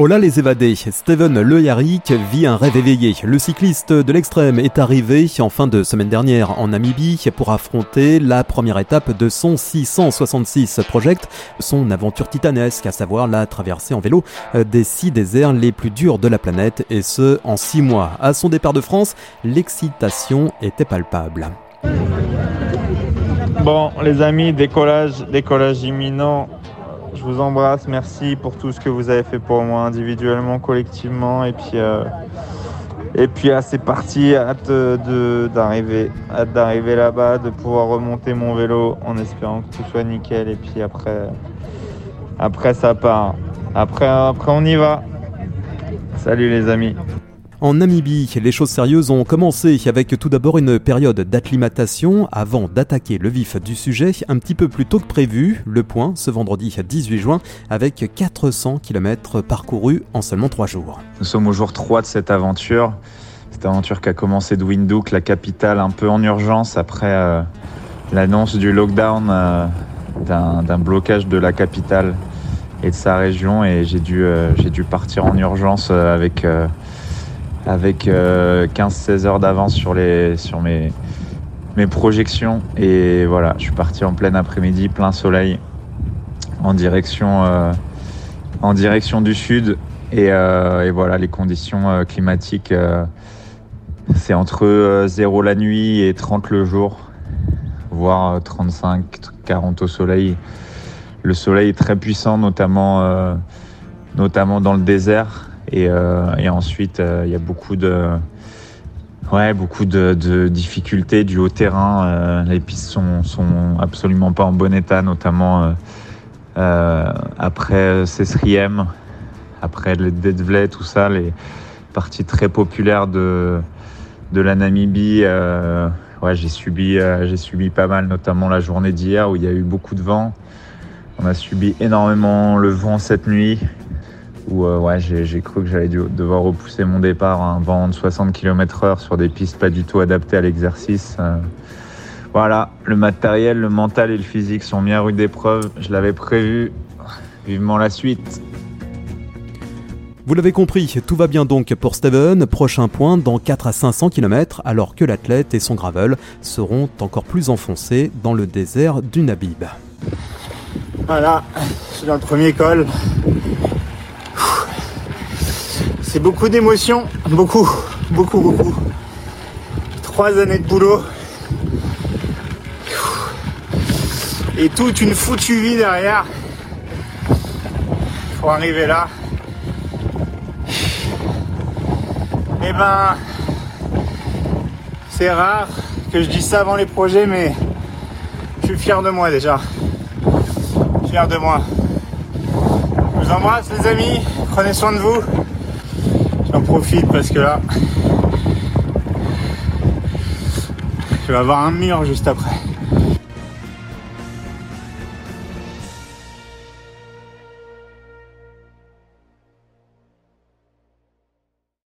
Oh là les évadés, Steven Le Yarrick vit un rêve éveillé. Le cycliste de l'extrême est arrivé en fin de semaine dernière en Namibie pour affronter la première étape de son 666 Project, son aventure titanesque, à savoir la traversée en vélo des six déserts les plus durs de la planète et ce en six mois. À son départ de France, l'excitation était palpable. Bon les amis, décollage, décollage imminent je vous embrasse, merci pour tout ce que vous avez fait pour moi individuellement, collectivement. Et puis, euh, et puis ah, c'est parti, hâte d'arriver, hâte d'arriver là-bas, de pouvoir remonter mon vélo en espérant que tout soit nickel. Et puis après, après ça part. Après, après on y va. Salut les amis. En Namibie, les choses sérieuses ont commencé avec tout d'abord une période d'acclimatation avant d'attaquer le vif du sujet un petit peu plus tôt que prévu. Le point ce vendredi 18 juin avec 400 km parcourus en seulement 3 jours. Nous sommes au jour 3 de cette aventure. Cette aventure qui a commencé de Windhoek, la capitale, un peu en urgence après euh, l'annonce du lockdown, euh, d'un blocage de la capitale et de sa région. Et j'ai dû, euh, dû partir en urgence avec avec 15-16 euh, heures d'avance sur, mes, projections. Et voilà, je suis parti en plein après-midi, plein soleil, en direction, euh, du sud. Et, euh, voilà, les conditions climatiques, c'est entre 0 la nuit et 30 le jour, voire 35, 40 au soleil. Le soleil est très puissant, notamment dans le désert. Euh, et, ensuite, euh, il y a beaucoup de, ouais, beaucoup de, difficultés du haut terrain. Euh, les pistes sont, sont absolument pas en bon état, notamment après Cesriem, après le Dedvlet, tout ça, les parties très populaires de, de la Namibie. ouais, j'ai subi, j'ai subi pas mal, notamment la journée d'hier où il y a eu beaucoup de vent. On a subi énormément le vent cette nuit où euh, ouais, j'ai cru que j'allais devoir repousser mon départ à un vent de 60 km/h sur des pistes pas du tout adaptées à l'exercice. Euh. voilà, le matériel, le mental et le physique sont mis à rude épreuve. Je l'avais prévu. Vivement la suite. Vous l'avez compris, tout va bien donc pour Steven. Prochain point dans 4 à 500 km, alors que l'athlète et son gravel seront encore plus enfoncés dans le désert du Nabib. Voilà, je suis dans le premier col. C'est beaucoup d'émotions, beaucoup, beaucoup, beaucoup. Trois années de boulot. Et toute une foutue vie derrière. Pour arriver là. Eh ben, c'est rare que je dise ça avant les projets, mais je suis fier de moi déjà. Fier de moi. Je vous embrasse les amis, prenez soin de vous. J'en profite parce que là, je vais avoir un mur juste après.